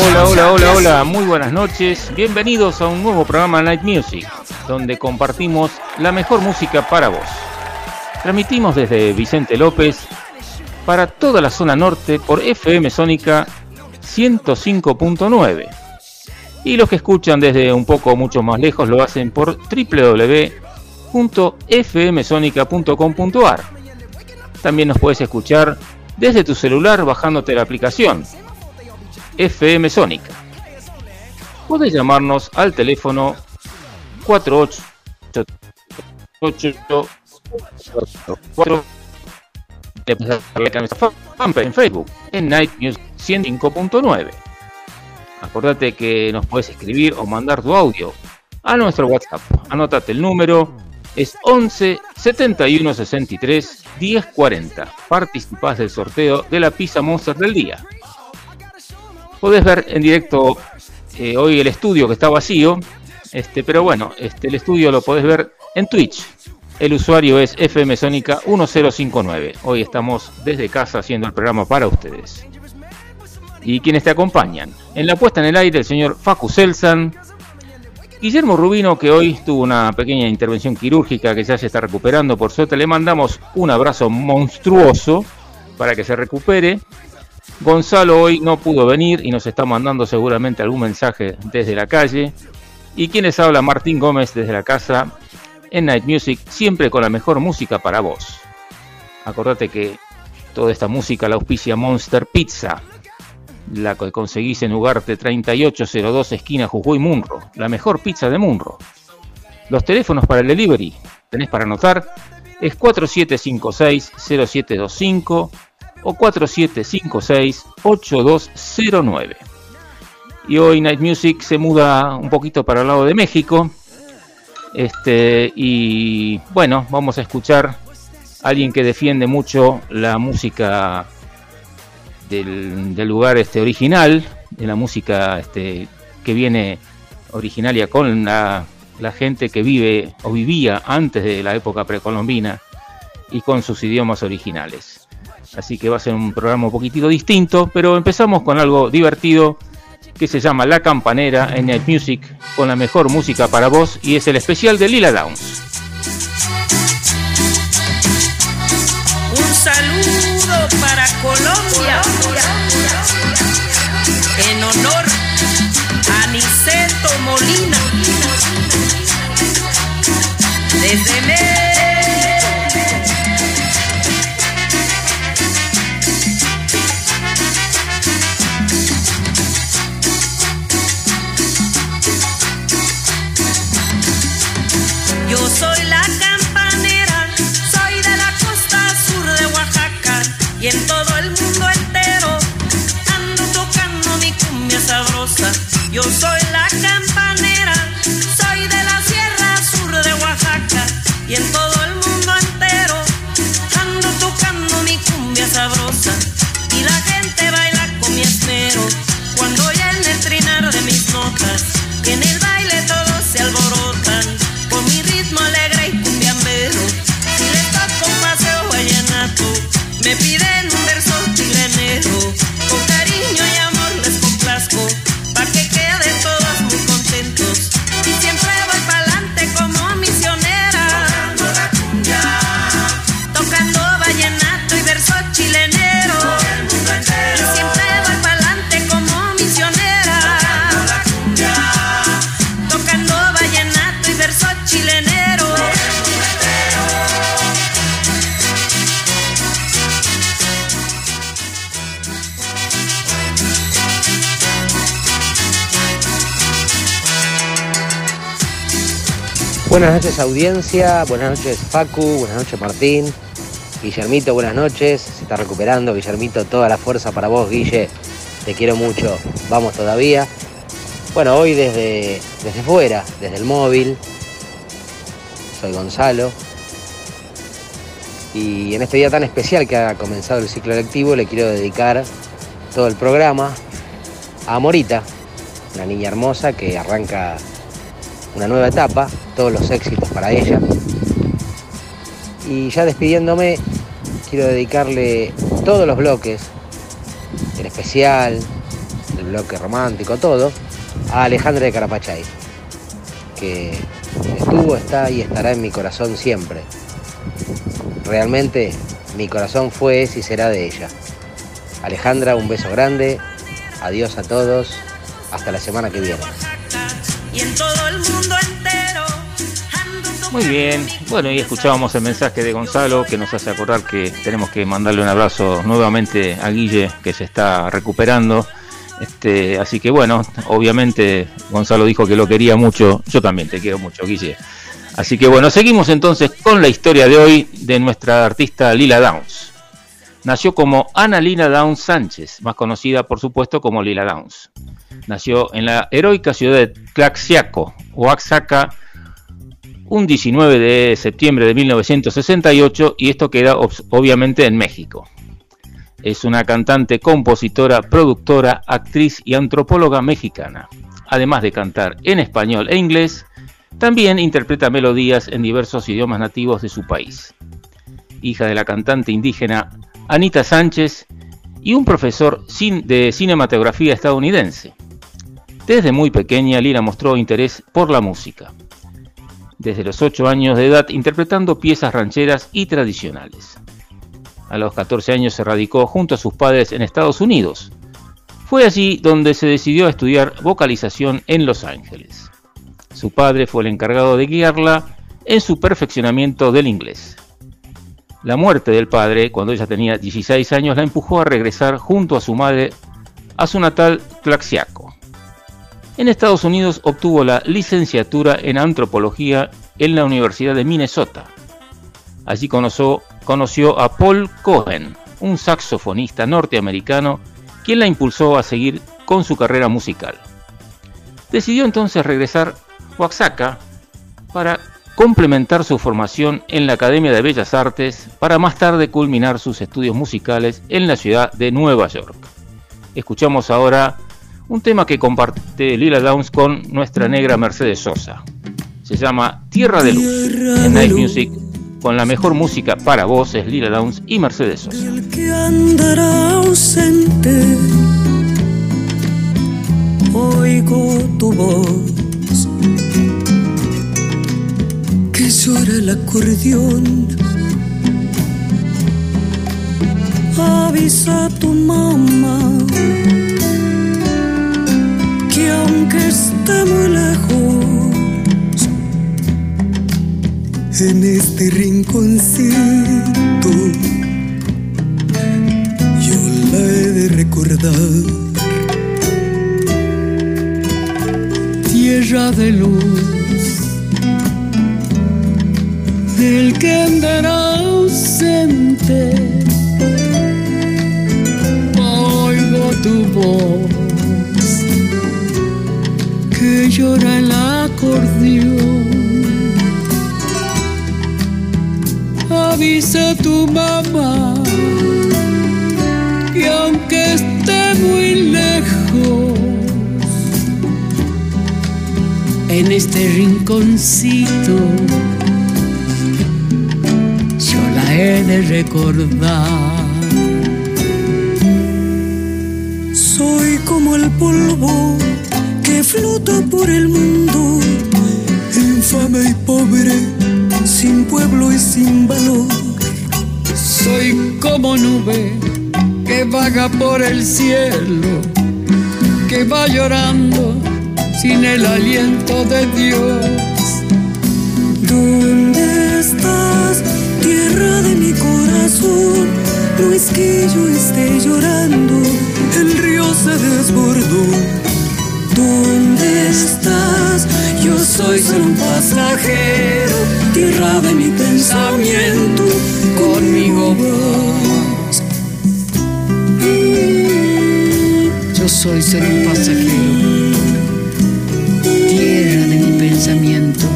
Hola, hola, hola, hola, muy buenas noches. Bienvenidos a un nuevo programa Night Music, donde compartimos la mejor música para vos. Transmitimos desde Vicente López para toda la zona norte por FM Sónica 105.9. Y los que escuchan desde un poco mucho más lejos lo hacen por www.fmsonica.com.ar. También nos puedes escuchar desde tu celular bajándote la aplicación FM Sónica. Puedes llamarnos al teléfono 4888 fanpage en Facebook en Night News 105.9. Acordate que nos puedes escribir o mandar tu audio a nuestro WhatsApp. Anótate el número, es 11 71 63 10 40. Participás del sorteo de la pizza Monster del día. Podés ver en directo eh, hoy el estudio que está vacío, este, pero bueno, este, el estudio lo podés ver en Twitch. El usuario es FM Sónica 1059. Hoy estamos desde casa haciendo el programa para ustedes. Y quienes te acompañan. En la puesta en el aire el señor Facu Selsan, Guillermo Rubino, que hoy tuvo una pequeña intervención quirúrgica que ya se está recuperando. Por suerte le mandamos un abrazo monstruoso para que se recupere. Gonzalo hoy no pudo venir y nos está mandando seguramente algún mensaje desde la calle. Y quienes habla Martín Gómez desde la casa en Night Music, siempre con la mejor música para vos. Acordate que toda esta música la auspicia Monster Pizza, la que conseguís en Ugarte 3802 esquina Jujuy Munro, la mejor pizza de Munro. Los teléfonos para el delivery, tenés para anotar, es 4756-0725 o 4756-8209. Y hoy Night Music se muda un poquito para el lado de México. Este, y bueno, vamos a escuchar a alguien que defiende mucho la música del, lugar este, original, de la música este, que viene originaria con la, la gente que vive o vivía antes de la época precolombina y con sus idiomas originales. Así que va a ser un programa un poquitito distinto, pero empezamos con algo divertido que se llama La Campanera en Night Music con la mejor música para vos y es el especial de Lila Downs. Un saludo para Colombia en honor a Niceto Molina desde México. Y en todo el mundo entero ando tocando mi cumbia sabrosa. Yo soy Buenas noches audiencia, buenas noches Facu, buenas noches Martín, Guillermito, buenas noches, se está recuperando Guillermito, toda la fuerza para vos Guille, te quiero mucho, vamos todavía. Bueno, hoy desde, desde fuera, desde el móvil, soy Gonzalo, y en este día tan especial que ha comenzado el ciclo lectivo le quiero dedicar todo el programa a Morita, una niña hermosa que arranca una nueva etapa, todos los éxitos para ella. Y ya despidiéndome, quiero dedicarle todos los bloques, el especial, el bloque romántico, todo, a Alejandra de Carapachay, que estuvo, está y estará en mi corazón siempre. Realmente mi corazón fue, es y será de ella. Alejandra, un beso grande, adiós a todos, hasta la semana que viene. Y en todo el mundo entero ando Muy bien, bueno, y escuchábamos el mensaje de Gonzalo que nos hace acordar que tenemos que mandarle un abrazo nuevamente a Guille que se está recuperando. Este, así que bueno, obviamente Gonzalo dijo que lo quería mucho, yo también te quiero mucho, Guille. Así que bueno, seguimos entonces con la historia de hoy de nuestra artista Lila Downs. Nació como Ana Lina Downs Sánchez, más conocida por supuesto como Lila Downs. Nació en la heroica ciudad de Tlaxiaco, Oaxaca, un 19 de septiembre de 1968 y esto queda obviamente en México. Es una cantante, compositora, productora, actriz y antropóloga mexicana. Además de cantar en español e inglés, también interpreta melodías en diversos idiomas nativos de su país. Hija de la cantante indígena Anita Sánchez y un profesor de cinematografía estadounidense. Desde muy pequeña, Lina mostró interés por la música. Desde los 8 años de edad interpretando piezas rancheras y tradicionales. A los 14 años se radicó junto a sus padres en Estados Unidos. Fue allí donde se decidió a estudiar vocalización en Los Ángeles. Su padre fue el encargado de guiarla en su perfeccionamiento del inglés. La muerte del padre, cuando ella tenía 16 años, la empujó a regresar junto a su madre a su natal Tlaxiaco. En Estados Unidos obtuvo la licenciatura en antropología en la Universidad de Minnesota. Allí conoció, conoció a Paul Cohen, un saxofonista norteamericano, quien la impulsó a seguir con su carrera musical. Decidió entonces regresar a Oaxaca para complementar su formación en la Academia de Bellas Artes para más tarde culminar sus estudios musicales en la ciudad de Nueva York. Escuchamos ahora un tema que comparte Lila Downs con nuestra negra Mercedes Sosa. Se llama Tierra de Luz en Night Music con la mejor música para voces Lila Downs y Mercedes Sosa. el que andará ausente. Oigo tu voz que llora el acordeón. Avisa a tu mamá que aunque esté muy lejos, en este rinconcito yo la he de recordar. Tierra de luz, del que andará ausente. Oigo tu voz llora el acordeón. avisa a tu mamá que aunque esté muy lejos, en este rinconcito yo la he de recordar. Soy como el polvo que flota por el mundo, infame y pobre, sin pueblo y sin valor. Soy como nube que vaga por el cielo, que va llorando sin el aliento de Dios. ¿Dónde estás, tierra de mi corazón? No es que yo esté llorando, el río se desbordó. ¿Dónde estás? Yo soy solo un pasajero, tierra de mi pensamiento, conmigo vas. Yo soy solo un pasajero, tierra de mi pensamiento,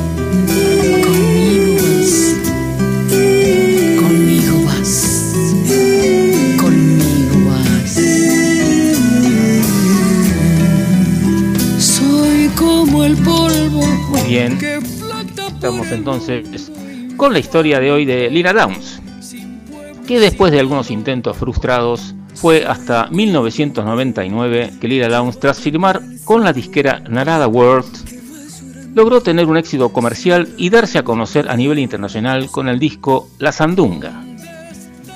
bien. Estamos entonces con la historia de hoy de Lila Downs, que después de algunos intentos frustrados, fue hasta 1999 que Lila Downs, tras firmar con la disquera Narada World, logró tener un éxito comercial y darse a conocer a nivel internacional con el disco La Sandunga.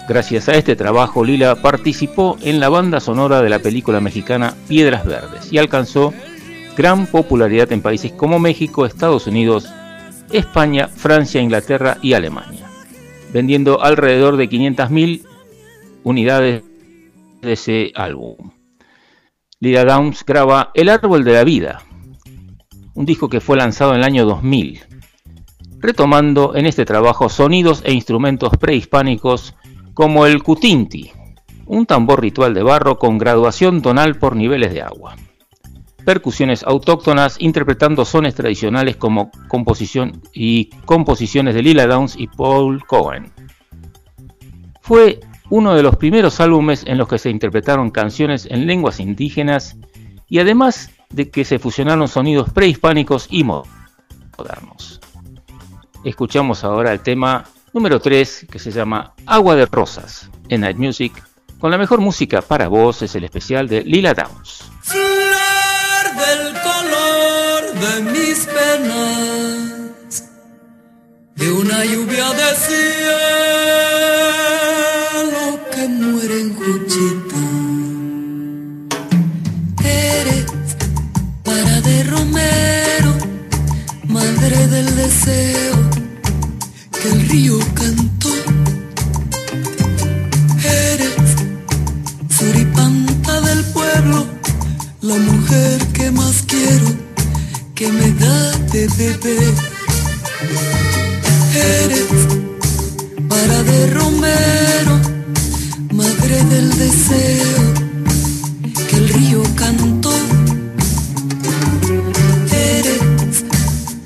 Gracias a este trabajo, Lila participó en la banda sonora de la película mexicana Piedras Verdes y alcanzó gran popularidad en países como México, Estados Unidos, España, Francia, Inglaterra y Alemania, vendiendo alrededor de 500.000 unidades de ese álbum. Lila Downs graba El Árbol de la Vida, un disco que fue lanzado en el año 2000, retomando en este trabajo sonidos e instrumentos prehispánicos como el cutinti, un tambor ritual de barro con graduación tonal por niveles de agua percusiones autóctonas interpretando sones tradicionales como composición y composiciones de Lila Downs y Paul Cohen. Fue uno de los primeros álbumes en los que se interpretaron canciones en lenguas indígenas y además de que se fusionaron sonidos prehispánicos y modernos. Escuchamos ahora el tema número 3 que se llama Agua de Rosas en Night Music. Con la mejor música para vos es el especial de Lila Downs. De mis penas, de una lluvia de cielo que muere en Juchita. Eres para de Romero, madre del deseo que el río cantó. Eres suripanta del pueblo la mujer que más quiero, que me da de beber. Eres para de Romero, madre del deseo, que el río cantó. Eres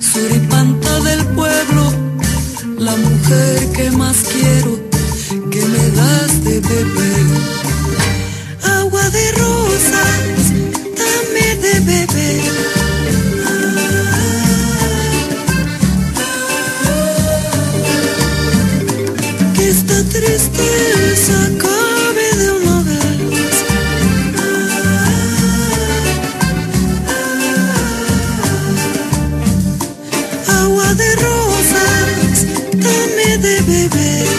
suripanta del pueblo, la mujer que más quiero, que me das de beber. Agua de rosas, de rosas, dame de beber.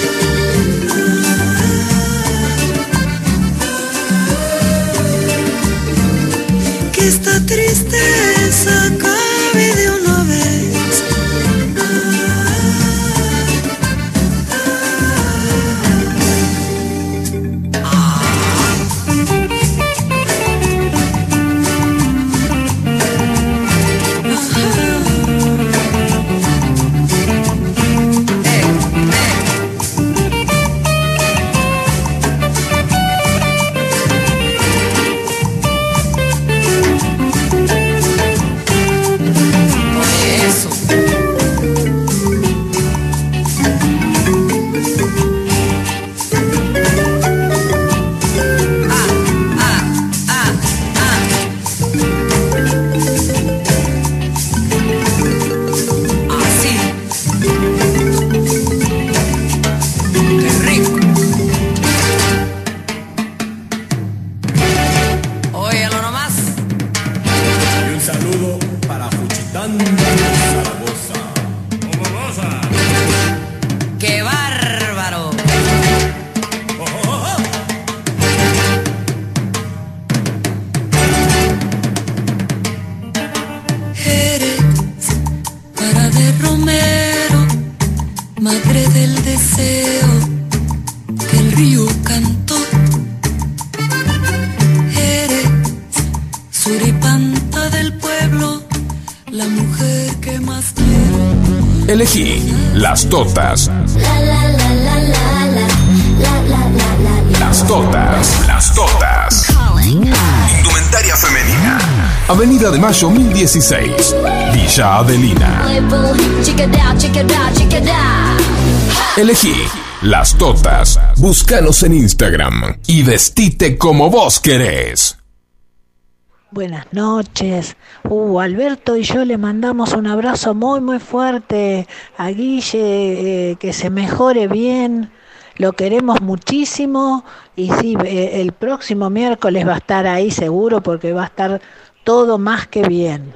8016, Villa Adelina. Elegí las totas. Búscanos en Instagram y vestite como vos querés. Buenas noches. Uh, Alberto y yo le mandamos un abrazo muy muy fuerte a Guille, eh, que se mejore bien. Lo queremos muchísimo y sí, eh, el próximo miércoles va a estar ahí seguro porque va a estar todo más que bien.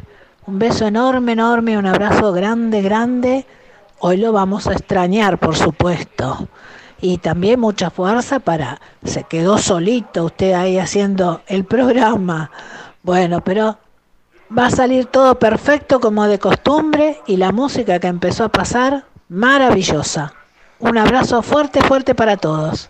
Un beso enorme, enorme, un abrazo grande, grande. Hoy lo vamos a extrañar, por supuesto. Y también mucha fuerza para... Se quedó solito usted ahí haciendo el programa. Bueno, pero va a salir todo perfecto como de costumbre y la música que empezó a pasar, maravillosa. Un abrazo fuerte, fuerte para todos.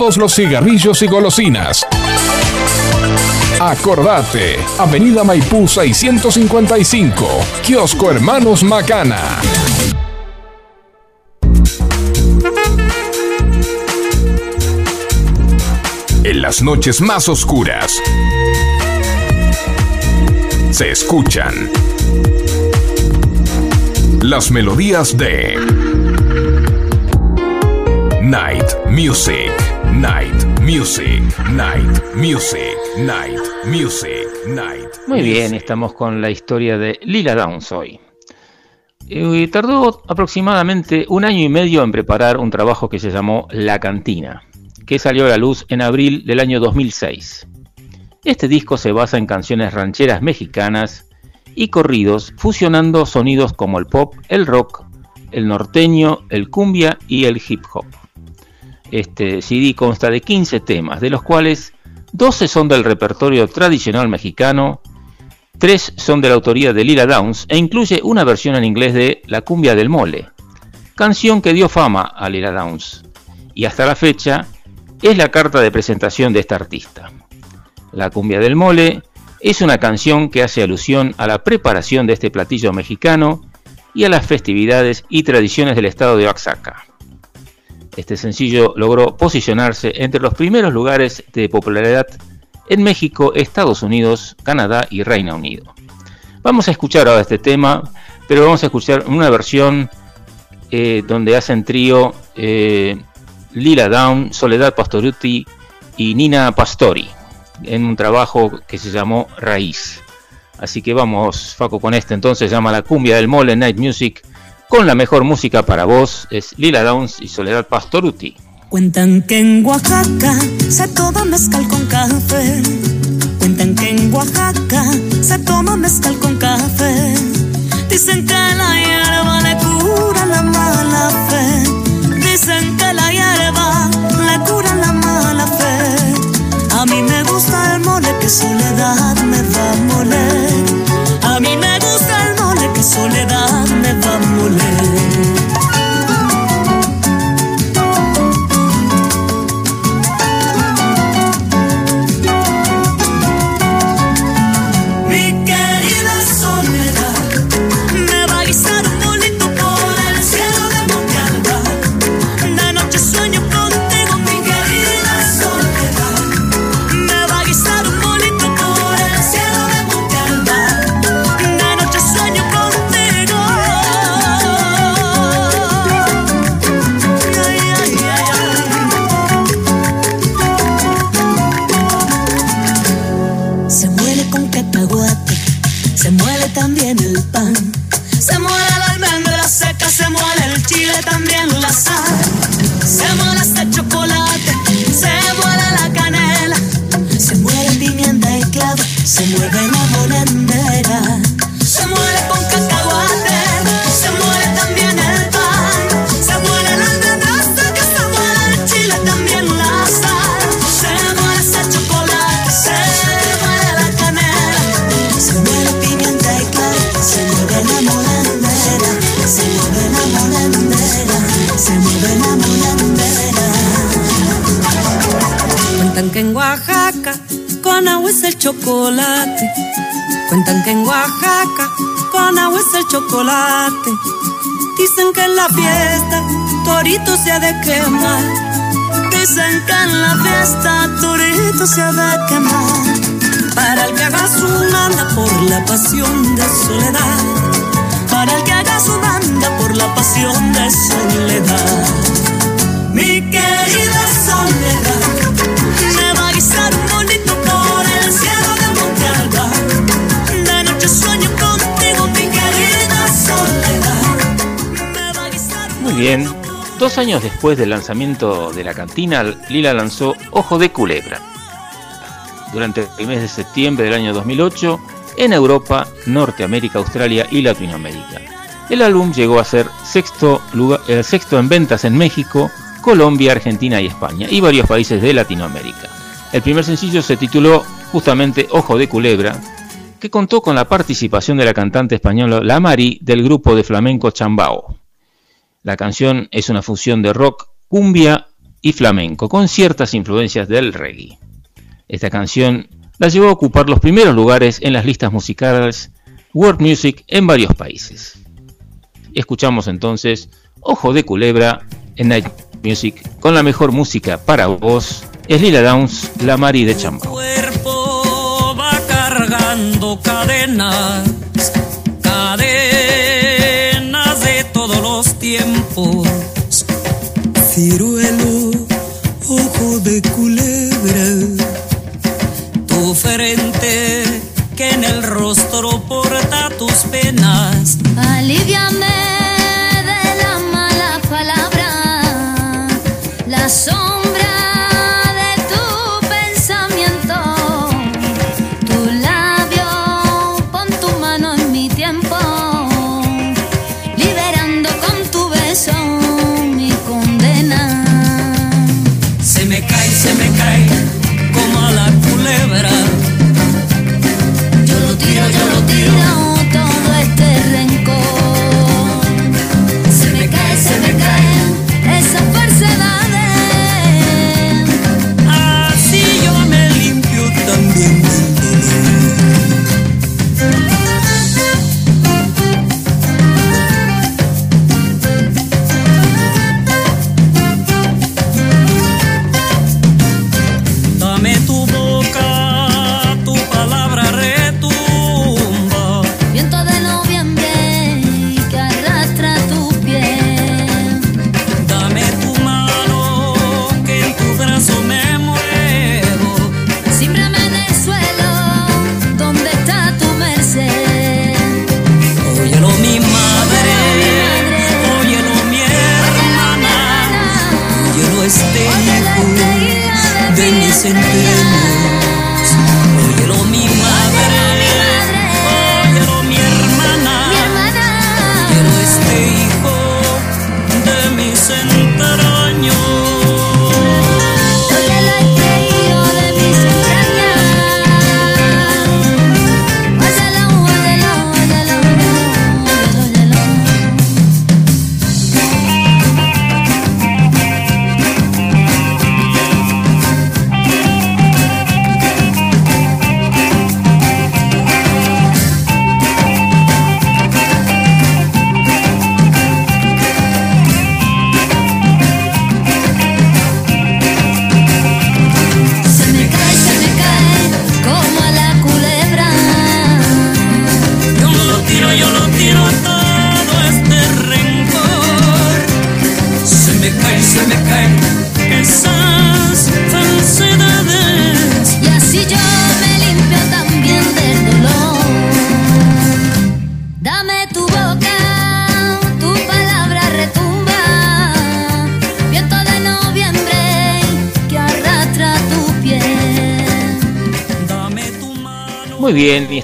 todos los cigarrillos y golosinas. Acordate, Avenida Maipú 655, Kiosco Hermanos Macana. En las noches más oscuras se escuchan las melodías de Night Music, Night Music, Night Music, Night Music, Night. Muy bien, estamos con la historia de Lila Downs hoy. Eh, tardó aproximadamente un año y medio en preparar un trabajo que se llamó La Cantina, que salió a la luz en abril del año 2006. Este disco se basa en canciones rancheras mexicanas y corridos, fusionando sonidos como el pop, el rock, el norteño, el cumbia y el hip hop. Este CD consta de 15 temas, de los cuales 12 son del repertorio tradicional mexicano, 3 son de la autoría de Lila Downs e incluye una versión en inglés de La cumbia del mole, canción que dio fama a Lila Downs y hasta la fecha es la carta de presentación de esta artista. La cumbia del mole es una canción que hace alusión a la preparación de este platillo mexicano y a las festividades y tradiciones del estado de Oaxaca. Este sencillo logró posicionarse entre los primeros lugares de popularidad en México, Estados Unidos, Canadá y Reino Unido. Vamos a escuchar ahora este tema, pero vamos a escuchar una versión eh, donde hacen trío eh, Lila Down, Soledad Pastoruti y Nina Pastori, en un trabajo que se llamó Raíz. Así que vamos, Faco, con este entonces, llama La Cumbia del Mole Night Music, con la mejor música para vos, es Lila Downs y Soledad Pastoruti. Cuentan que en Oaxaca se toma mezcal con café. Cuentan que en Oaxaca se toma mezcal con café. Dicen que la hierba le cura la mala fe. Dicen que la hierba le cura la mala fe. A mí me gusta el mole que soledad me va a moler. A mí me gusta el mole que soledad me va a moler. Torito se ha de quemar. Dicen que en la fiesta Torito se ha de quemar. Para el que haga su banda por la pasión de soledad. Para el que haga su banda por la pasión de soledad. Mi querida soledad, me va a guisar un bonito por el cielo de Monte Alba. De noche sueño contigo, mi querida soledad. Muy bien. Dos años después del lanzamiento de la cantina, Lila lanzó Ojo de Culebra. Durante el mes de septiembre del año 2008, en Europa, Norteamérica, Australia y Latinoamérica. El álbum llegó a ser sexto, el sexto en ventas en México, Colombia, Argentina y España, y varios países de Latinoamérica. El primer sencillo se tituló justamente Ojo de Culebra, que contó con la participación de la cantante española La Mari del grupo de flamenco Chambao. La canción es una fusión de rock, cumbia y flamenco, con ciertas influencias del reggae. Esta canción la llevó a ocupar los primeros lugares en las listas musicales World Music en varios países. Escuchamos entonces Ojo de Culebra en Night Music con la mejor música para vos. Es Lila Downs, la Mari de Chambao. cuerpo va cargando cadenas tiempos. Ciruelo, ojo de culebra, Tu frente que en el rostro porta tus penas. Aliviame and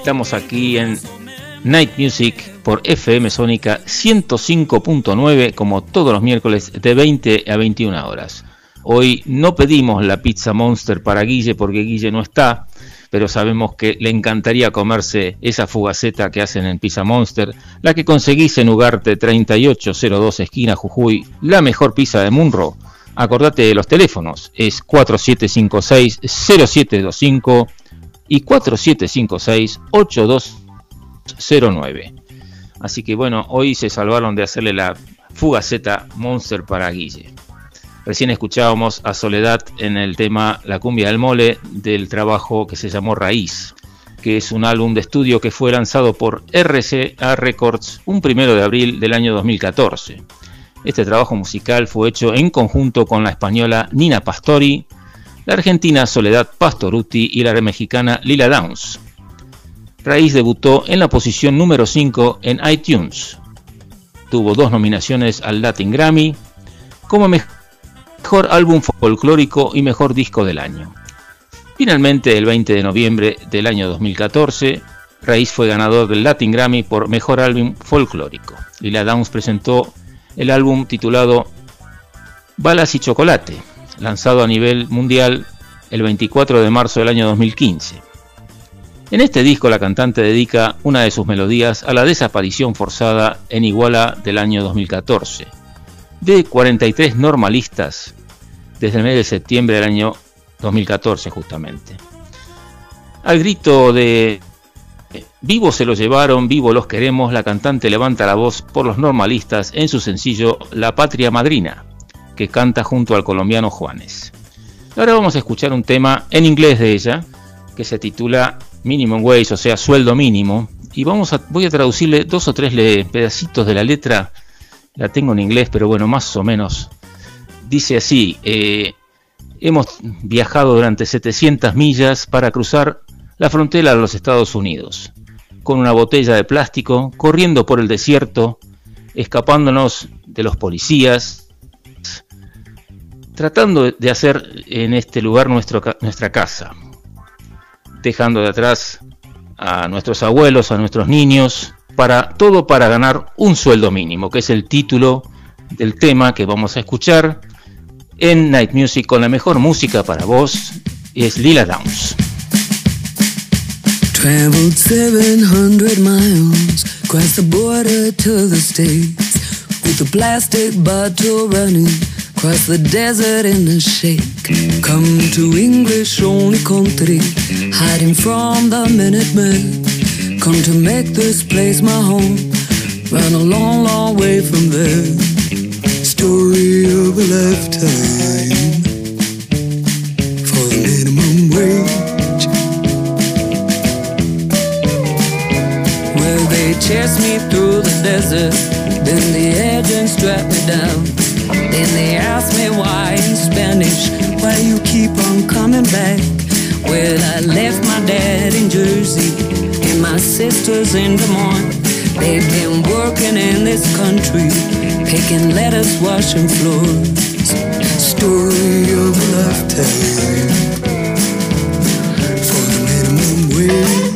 estamos aquí en Night Music por FM Sónica 105.9 como todos los miércoles de 20 a 21 horas. Hoy no pedimos la pizza Monster para Guille porque Guille no está, pero sabemos que le encantaría comerse esa fugaceta que hacen en Pizza Monster, la que conseguís en Ugarte 3802 esquina Jujuy, la mejor pizza de Munro. Acordate de los teléfonos, es 4756-0725 y 4756-8209. Así que bueno, hoy se salvaron de hacerle la fugaceta Monster para Guille. Recién escuchábamos a Soledad en el tema La cumbia del mole del trabajo que se llamó Raíz, que es un álbum de estudio que fue lanzado por RCA Records un primero de abril del año 2014. Este trabajo musical fue hecho en conjunto con la española Nina Pastori, la argentina Soledad Pastoruti y la mexicana Lila Downs. Raíz debutó en la posición número 5 en iTunes. Tuvo dos nominaciones al Latin Grammy como mejor álbum folclórico y mejor disco del año. Finalmente, el 20 de noviembre del año 2014, Raíz fue ganador del Latin Grammy por Mejor Álbum Folclórico. Lila Downs presentó el álbum titulado Balas y Chocolate, lanzado a nivel mundial el 24 de marzo del año 2015. En este disco la cantante dedica una de sus melodías a la desaparición forzada en Iguala del año 2014, de 43 normalistas desde el mes de septiembre del año 2014 justamente. Al grito de Vivo se los llevaron, vivo los queremos, la cantante levanta la voz por los normalistas en su sencillo La Patria Madrina, que canta junto al colombiano Juanes. Ahora vamos a escuchar un tema en inglés de ella, que se titula Minimum Wage, o sea, sueldo mínimo, y vamos a, voy a traducirle dos o tres pedacitos de la letra, la tengo en inglés, pero bueno, más o menos. Dice así, eh, hemos viajado durante 700 millas para cruzar la frontera de los Estados Unidos, con una botella de plástico, corriendo por el desierto, escapándonos de los policías, tratando de hacer en este lugar nuestro, nuestra casa, dejando de atrás a nuestros abuelos, a nuestros niños, para todo para ganar un sueldo mínimo, que es el título del tema que vamos a escuchar en Night Music con la mejor música para vos es Lila Downs. Traveled 700 miles across the border to the States with a plastic bottle running across the desert in a shake. Come to English only country, hiding from the Minutemen. Come to make this place my home, run a long, long way from there. story of a lifetime for the minimum wage. Well, they chased me through the desert, then the agents strapped me down. Then they asked me why in Spanish, why you keep on coming back. Well, I left my dad in Jersey and my sisters in Des Moines. They've been working in this country Picking lettuce, washing floors. Story of a lifetime for the minimum wage.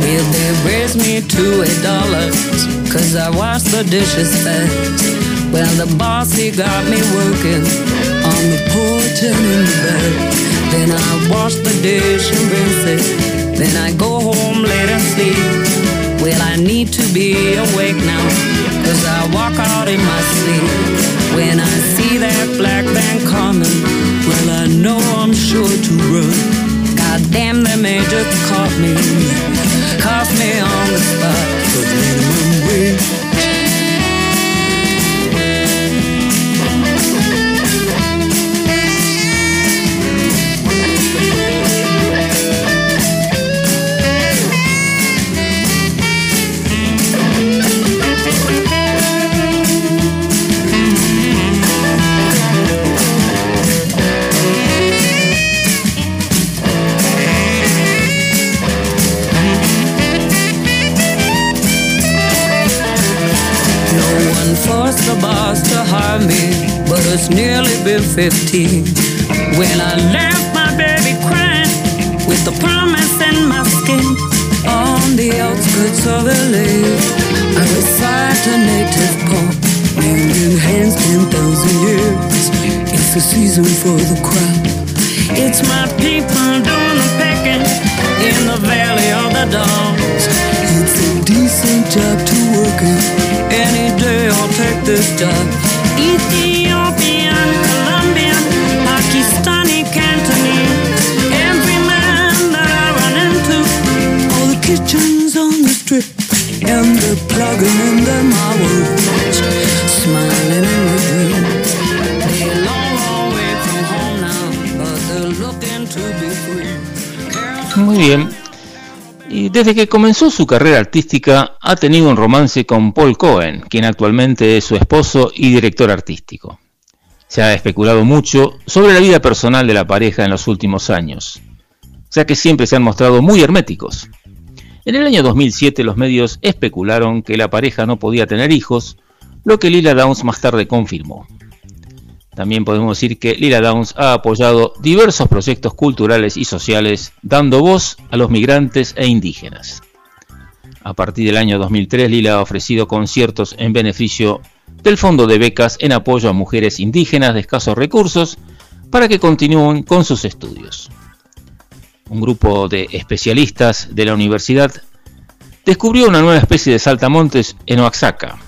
Well, they me to eight dollars, cause I wash the dishes fast. Well, the boss, he got me working on the porch and in the bed. Then I wash the dish and rinse it. Then I go home late and sleep. Well, I need to be awake now, cause I walk out in my sleep. When I see that black van coming, well, I know I'm sure to run. God damn, they may just caught me, caught me on the spot the minimum wage. 15 when I left my baby crying with the promise in my skin. On the outskirts of LA, I recite a native poem. Hand in hands, 10,000 years. It's the season for the crop. It's my people doing the pecking in the valley of the dogs. It's a decent job to work in. Any day I'll take this job. Desde que comenzó su carrera artística ha tenido un romance con Paul Cohen, quien actualmente es su esposo y director artístico. Se ha especulado mucho sobre la vida personal de la pareja en los últimos años, ya que siempre se han mostrado muy herméticos. En el año 2007 los medios especularon que la pareja no podía tener hijos, lo que Lila Downs más tarde confirmó. También podemos decir que Lila Downs ha apoyado diversos proyectos culturales y sociales, dando voz a los migrantes e indígenas. A partir del año 2003, Lila ha ofrecido conciertos en beneficio del Fondo de Becas en apoyo a mujeres indígenas de escasos recursos para que continúen con sus estudios. Un grupo de especialistas de la universidad descubrió una nueva especie de saltamontes en Oaxaca,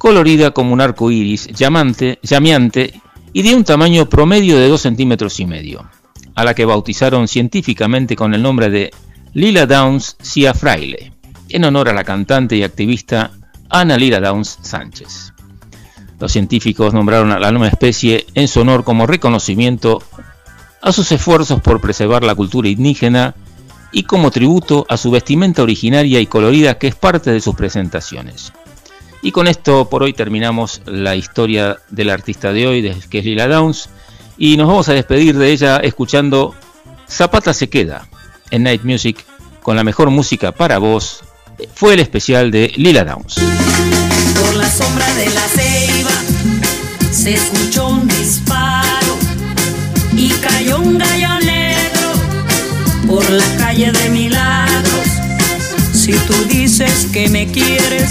colorida como un arco iris, llamante, llameante y de un tamaño promedio de 2 centímetros y medio, a la que bautizaron científicamente con el nombre de Lila Downs Cia Fraile, en honor a la cantante y activista Ana Lila Downs Sánchez. Los científicos nombraron a la nueva especie en su honor como reconocimiento a sus esfuerzos por preservar la cultura indígena y como tributo a su vestimenta originaria y colorida que es parte de sus presentaciones. Y con esto por hoy terminamos la historia del artista de hoy, que es Lila Downs, y nos vamos a despedir de ella escuchando Zapata se queda en Night Music con la mejor música para vos. Fue el especial de Lila Downs. Por la sombra de la ceiba se escuchó un disparo y cayó un gallo negro por la calle de Milagros. Si tú dices que me quieres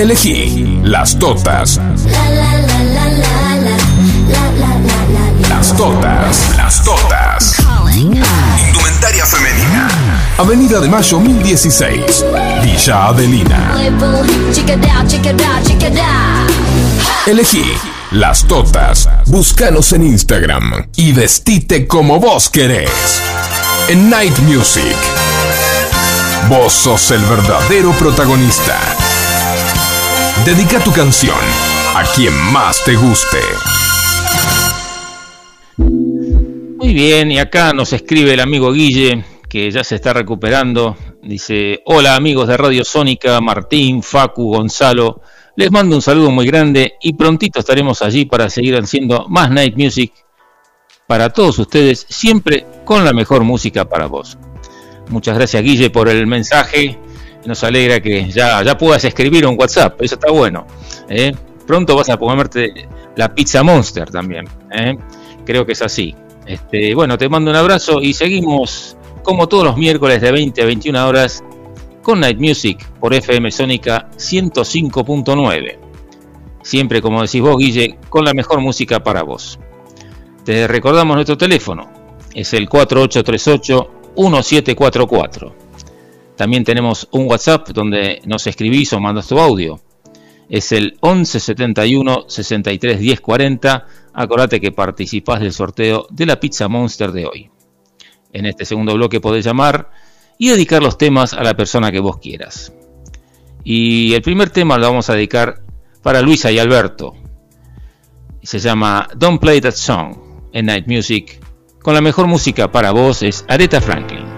Elegí las totas. Las totas, las totas. Indumentaria femenina. Avenida de Mayo 1016, Villa Adelina. Elegí las totas. Búscanos en Instagram y vestite como vos querés. En Night Music. Vos sos el verdadero protagonista. Dedica tu canción a quien más te guste. Muy bien, y acá nos escribe el amigo Guille, que ya se está recuperando. Dice, hola amigos de Radio Sónica, Martín, Facu, Gonzalo. Les mando un saludo muy grande y prontito estaremos allí para seguir haciendo más Night Music para todos ustedes, siempre con la mejor música para vos. Muchas gracias Guille por el mensaje. Nos alegra que ya, ya puedas escribir un WhatsApp, eso está bueno. ¿eh? Pronto vas a comerte la pizza Monster también. ¿eh? Creo que es así. Este, bueno, te mando un abrazo y seguimos como todos los miércoles de 20 a 21 horas con Night Music por FM Sónica 105.9. Siempre, como decís vos, Guille, con la mejor música para vos. Te recordamos nuestro teléfono, es el 4838-1744. También tenemos un WhatsApp donde nos escribís o mandas tu audio. Es el 1171 63 10 40. Acordate que participás del sorteo de la Pizza Monster de hoy. En este segundo bloque podés llamar y dedicar los temas a la persona que vos quieras. Y el primer tema lo vamos a dedicar para Luisa y Alberto. Se llama Don't Play That Song en Night Music. Con la mejor música para vos es Aretha Franklin.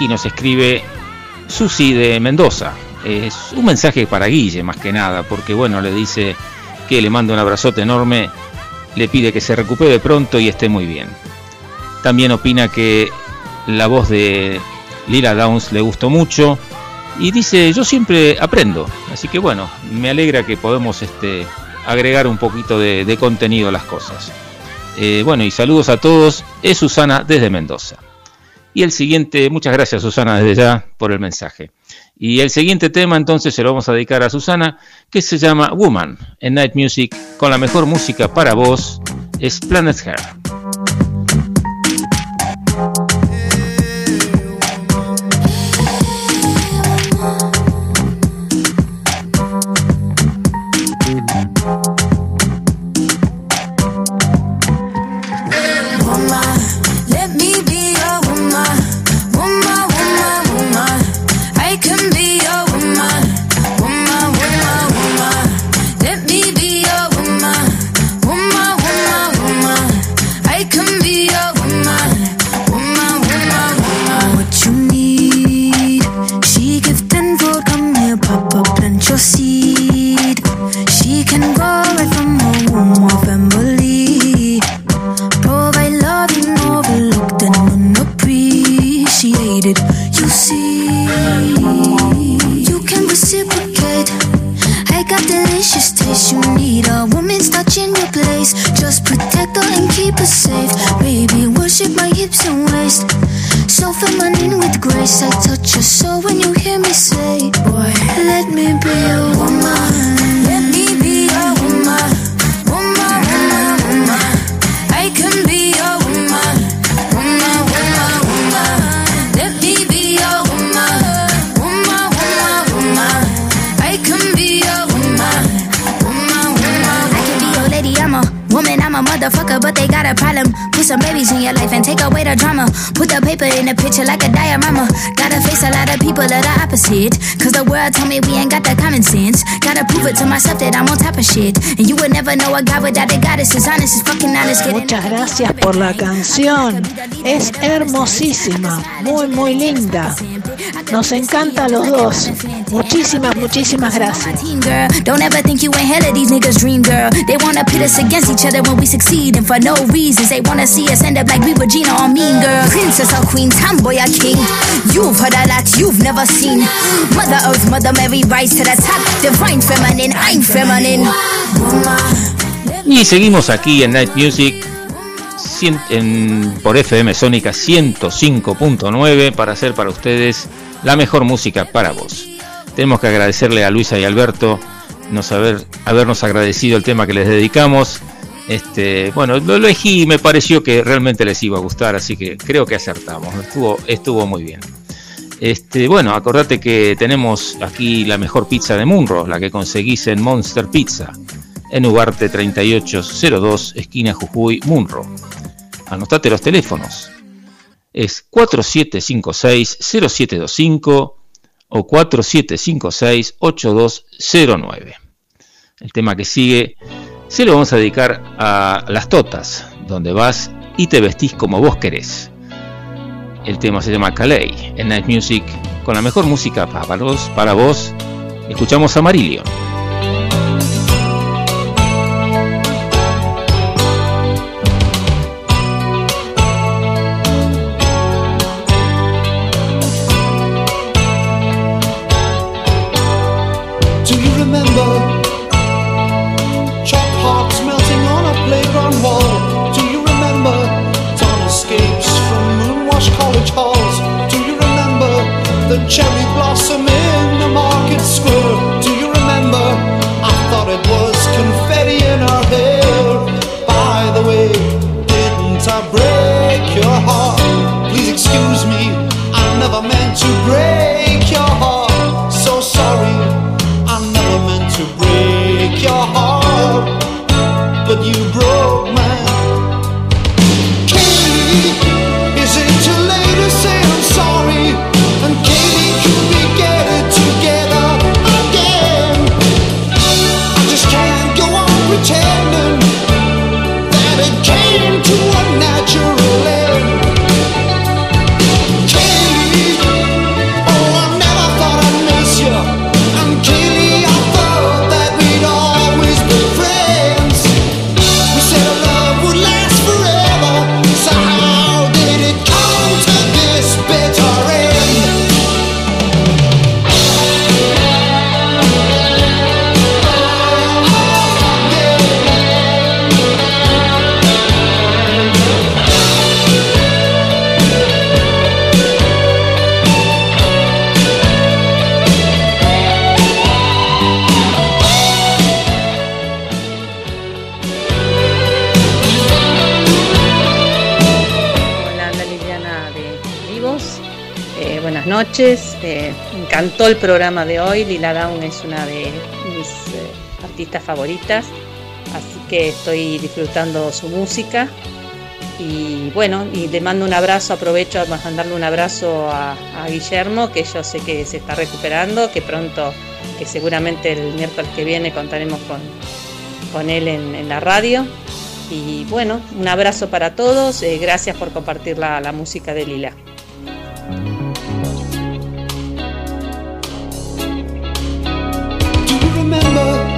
Aquí nos escribe Susi de Mendoza. Es un mensaje para Guille más que nada, porque bueno, le dice que le manda un abrazote enorme, le pide que se recupere pronto y esté muy bien. También opina que la voz de Lila Downs le gustó mucho y dice, yo siempre aprendo, así que bueno, me alegra que podemos este, agregar un poquito de, contenido a las cosas. Eh, bueno, y saludos a todos, es Susana desde Mendoza. Y el siguiente, muchas gracias Susana desde ya por el mensaje. Y el siguiente tema entonces se lo vamos a dedicar a Susana, que se llama Woman en Night Music, con la mejor música para vos, es Planet Hair. Cause the world told me we ain't got it to myself that I'm on top of shit. And you would never know a guy without a goddess. Is honest, is fucking honest. Muchas gracias por la canción. Es hermosísima, muy, muy linda. Nos encanta a los dos. Muchísimas, muchísimas gracias. Don't ever think you ain't hell of these niggas dream girl. They wanna pit us against each other when we succeed, and for no reasons. They wanna see us end up like we Regina or Mean Girl. Princess or Queen, tomboy or king. You've heard a lot you've never seen. Mother Earth, Mother Mary, rise to the top. Divine feminine, Y seguimos aquí en Night Music por FM Sónica 105.9 para hacer para ustedes la mejor música para vos. Tenemos que agradecerle a Luisa y Alberto nos haber, habernos agradecido el tema que les dedicamos. Este, bueno, lo elegí y me pareció que realmente les iba a gustar, así que creo que acertamos. Estuvo, estuvo muy bien. Este, bueno, acordate que tenemos aquí la mejor pizza de Munro, la que conseguís en Monster Pizza, en Ugarte 3802, esquina Jujuy, Munro. Anotate los teléfonos. Es 4756-0725 o 4756-8209. El tema que sigue se lo vamos a dedicar a las totas, donde vas y te vestís como vos querés. El tema se llama Calais en Night Music, con la mejor música para vos. Para vos. Escuchamos a Eh, me encantó el programa de hoy. Lila Down es una de mis eh, artistas favoritas, así que estoy disfrutando su música. Y bueno, y le mando un abrazo, aprovecho a mandarle un abrazo a, Guillermo, que yo sé que se está recuperando, que pronto, que seguramente el miércoles que viene contaremos con, con él en, en la radio. Y bueno, un abrazo para todos, eh, gracias por compartir la, la música de Lila. Remember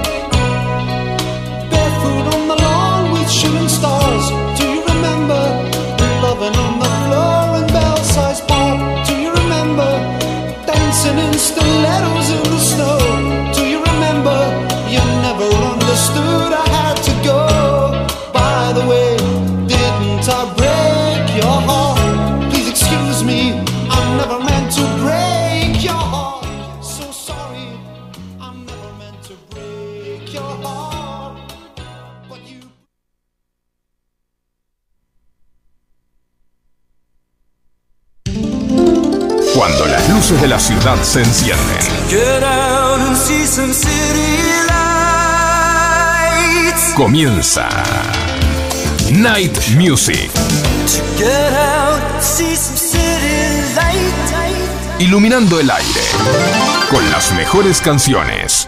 Cuando las luces de la ciudad se encienden, comienza Night Music, iluminando el aire con las mejores canciones.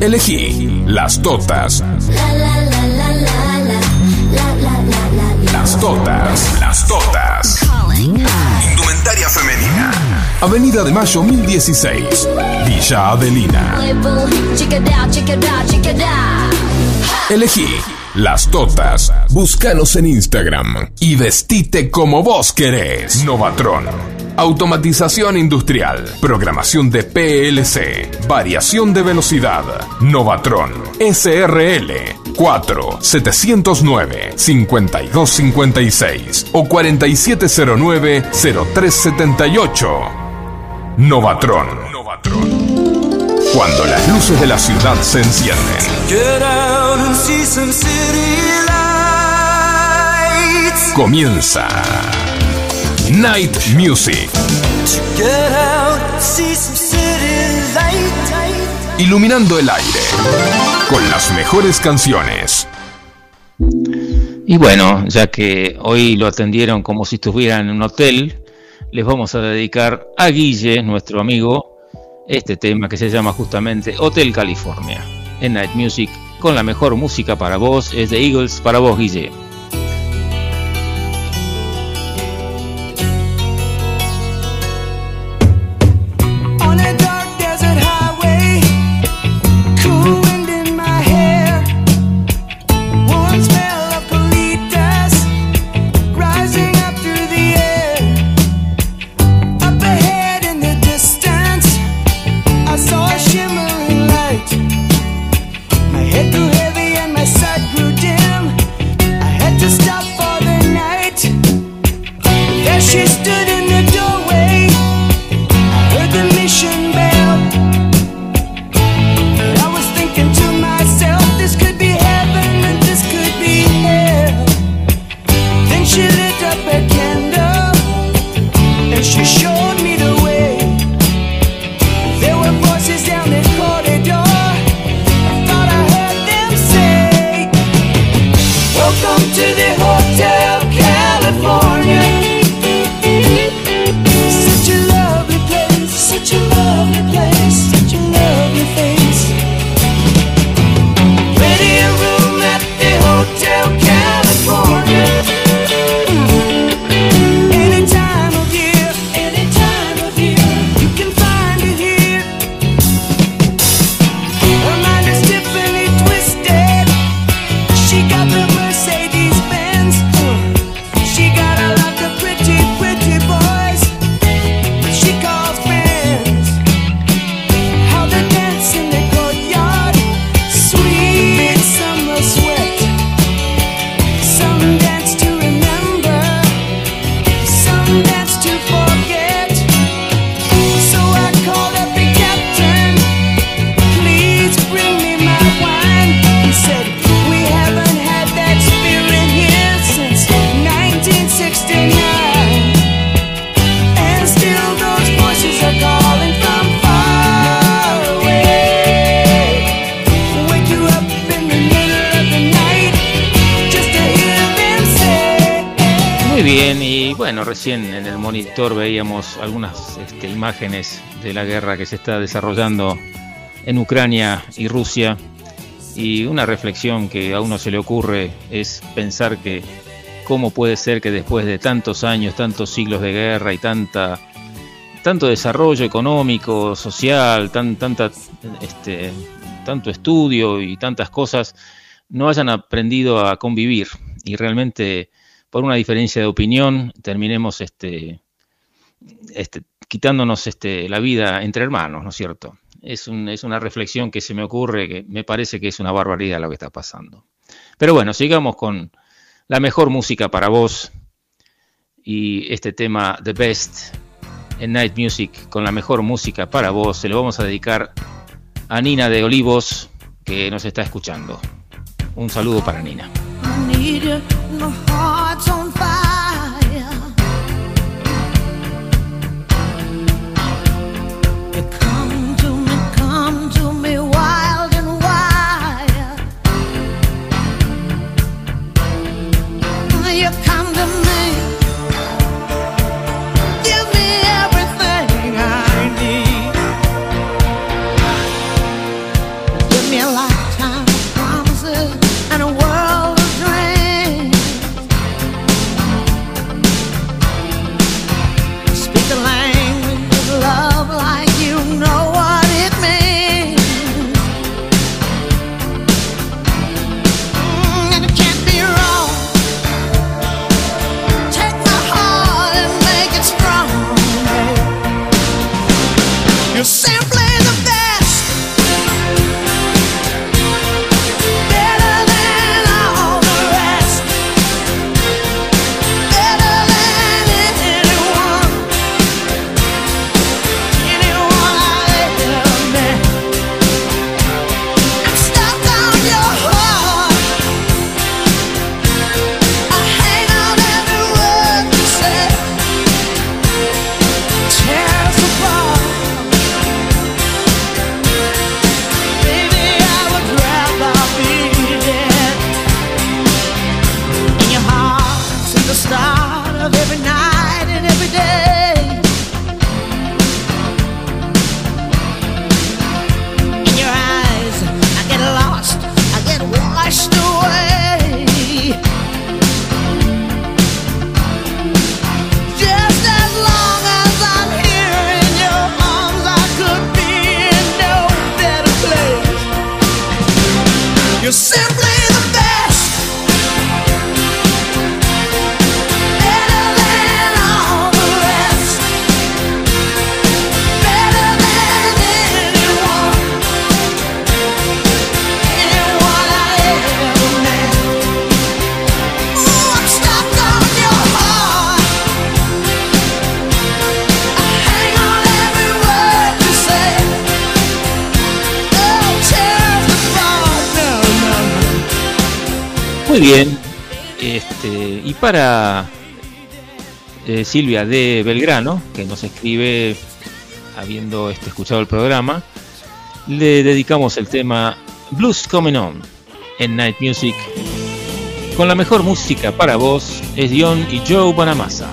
Elegí las totas. Las totas. Las totas. Indumentaria femenina. Avenida de Mayo 1016. Villa Adelina. Elegí las totas. Búscanos en Instagram y vestite como vos querés. Novatron. Automatización industrial. Programación de PLC. Variación de velocidad. Novatron. SRL. 4 709 5256 o 4709 0378. Novatron. Cuando las luces de la ciudad se encienden. Get out and see some city lights. Comienza Night Music, Get out, see some city lights. iluminando el aire con las mejores canciones. Y bueno, ya que hoy lo atendieron como si estuviera en un hotel, les vamos a dedicar a Guille, nuestro amigo, este tema que se llama justamente Hotel California. En Night Music, con la mejor música para vos, es de Eagles para vos, Guille. Recién en el monitor veíamos algunas este, imágenes de la guerra que se está desarrollando en Ucrania y Rusia. Y una reflexión que a uno se le ocurre es pensar que cómo puede ser que después de tantos años, tantos siglos de guerra y tanta tanto desarrollo económico, social, tan, tanta, este, tanto estudio y tantas cosas, no hayan aprendido a convivir y realmente por una diferencia de opinión terminemos este, este, quitándonos este, la vida entre hermanos, ¿no es cierto? Es, es una reflexión que se me ocurre que me parece que es una barbaridad lo que está pasando. Pero bueno, sigamos con la mejor música para vos y este tema The Best en Night Music con la mejor música para vos se lo vamos a dedicar a Nina de Olivos que nos está escuchando. Un saludo para Nina. Need you, my heart's on Silvia de Belgrano, que nos escribe habiendo este, escuchado el programa, le dedicamos el tema Blues Coming On en Night Music. Con la mejor música para vos es Dion y Joe Bonamassa.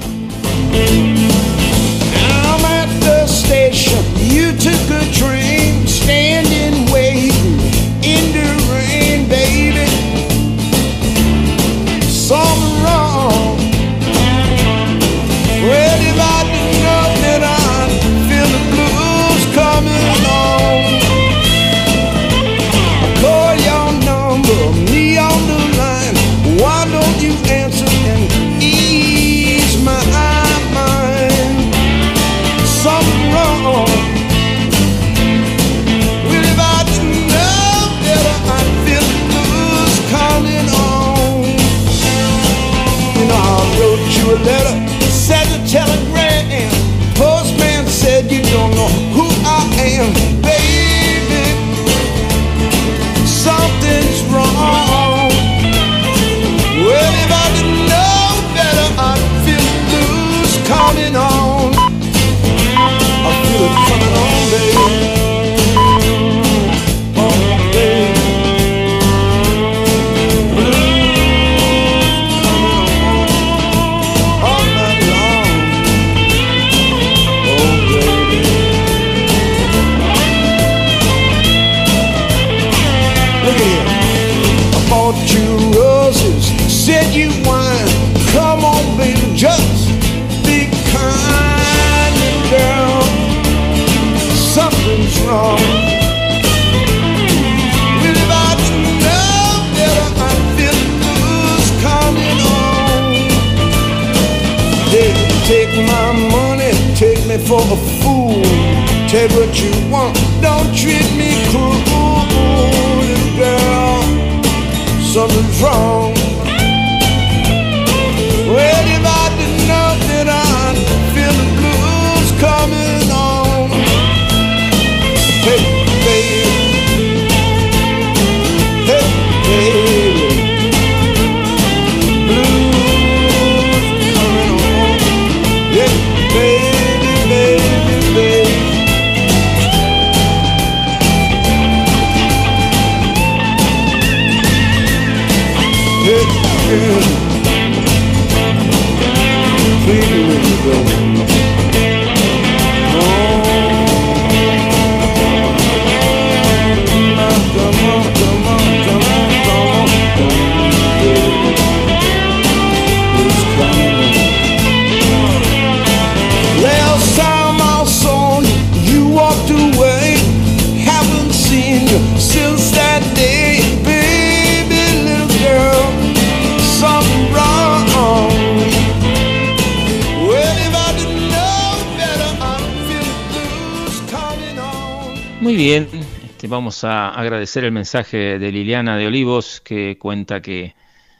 Vamos a agradecer el mensaje de Liliana de Olivos que cuenta que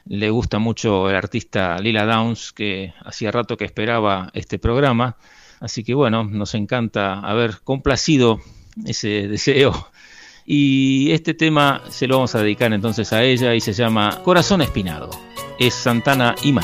le gusta mucho el artista Lila Downs, que hacía rato que esperaba este programa. Así que bueno, nos encanta haber complacido ese deseo. Y este tema se lo vamos a dedicar entonces a ella y se llama Corazón Espinado. Es Santana y.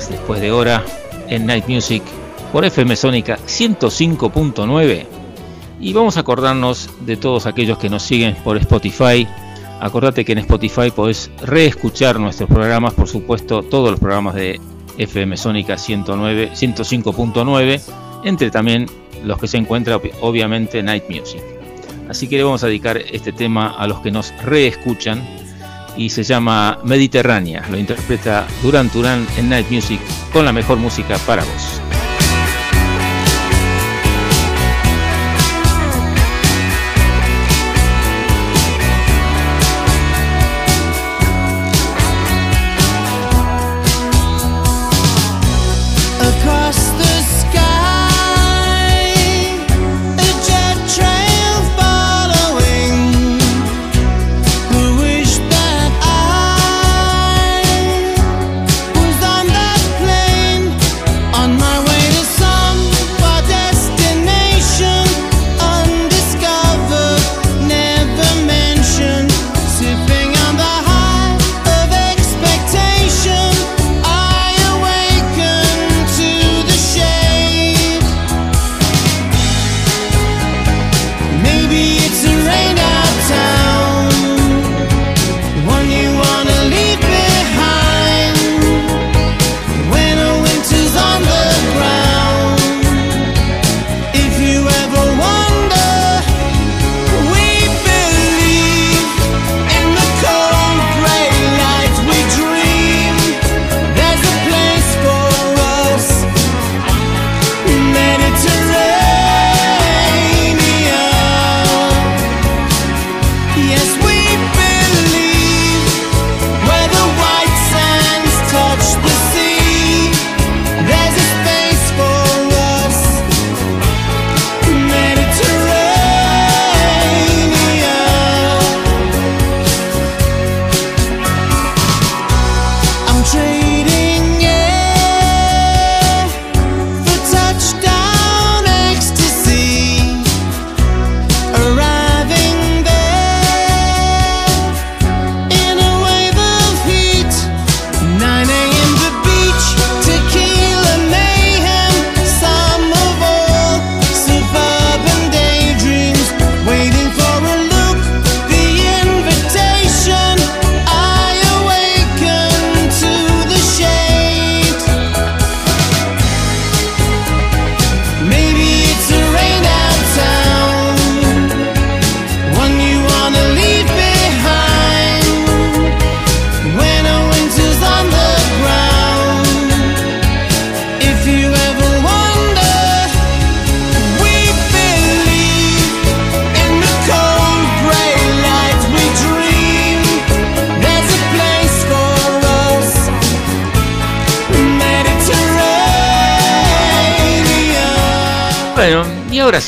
después de hora en Night Music por FM Sónica 105.9 y vamos a acordarnos de todos aquellos que nos siguen por Spotify. Acordate que en Spotify podés reescuchar nuestros programas, por supuesto, todos los programas de FM Sónica 109, 105.9, entre también los que se encuentra ob- obviamente Night Music. Así que le vamos a dedicar este tema a los que nos reescuchan y se llama Mediterránea. Lo interpreta Duran Duran en Night Music con la mejor música para vos.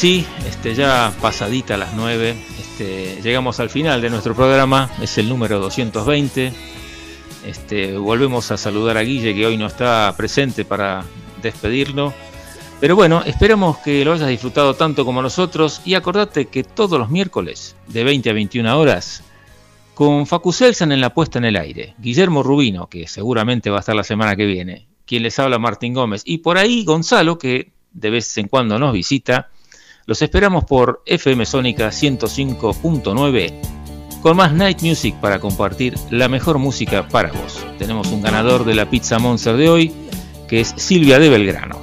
Este, ya pasadita las 9, este, llegamos al final de nuestro programa, es el número 220. Este, volvemos a saludar a Guille que hoy no está presente para despedirlo. Pero bueno, esperamos que lo hayas disfrutado tanto como nosotros y acordate que todos los miércoles de 20 a 21 horas con Facu Selsan en la puesta en el aire, Guillermo Rubino, que seguramente va a estar la semana que viene, quien les habla Martín Gómez, y por ahí Gonzalo, que de vez en cuando nos visita, los esperamos por FM Sónica 105.9 con más Night Music para compartir la mejor música para vos. Tenemos un ganador de la pizza Monster de hoy, que es Silvia de Belgrano.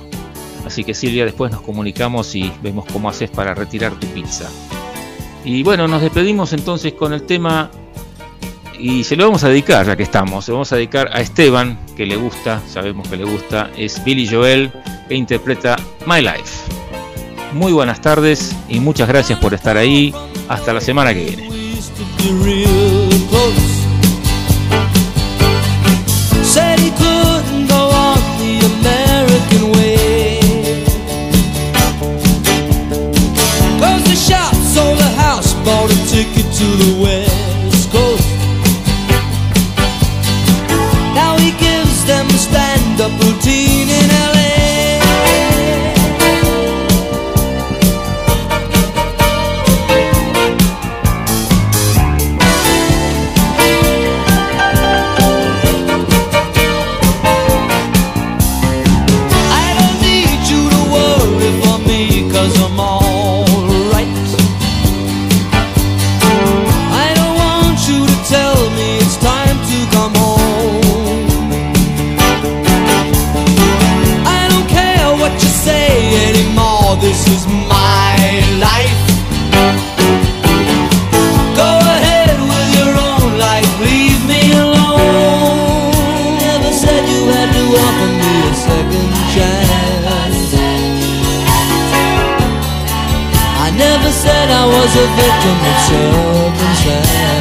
Así que Silvia, después nos comunicamos y vemos cómo haces para retirar tu pizza. Y bueno, nos despedimos entonces con el tema y se lo vamos a dedicar ya que estamos. Se lo vamos a dedicar a Esteban, que le gusta, sabemos que le gusta, es Billy Joel, que interpreta My Life. Muy buenas tardes y muchas gracias por estar ahí. Hasta la semana que viene. bought a ticket to the was a victim of circumstance.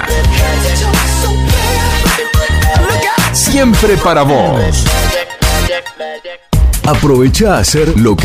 Siempre para vos. Aprovecha a hacer lo que